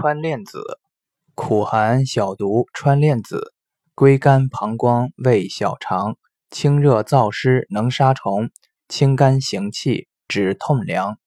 川链子，苦寒小毒川链子，归肝膀胱胃小肠，清热燥湿能杀虫，清肝行气止痛凉。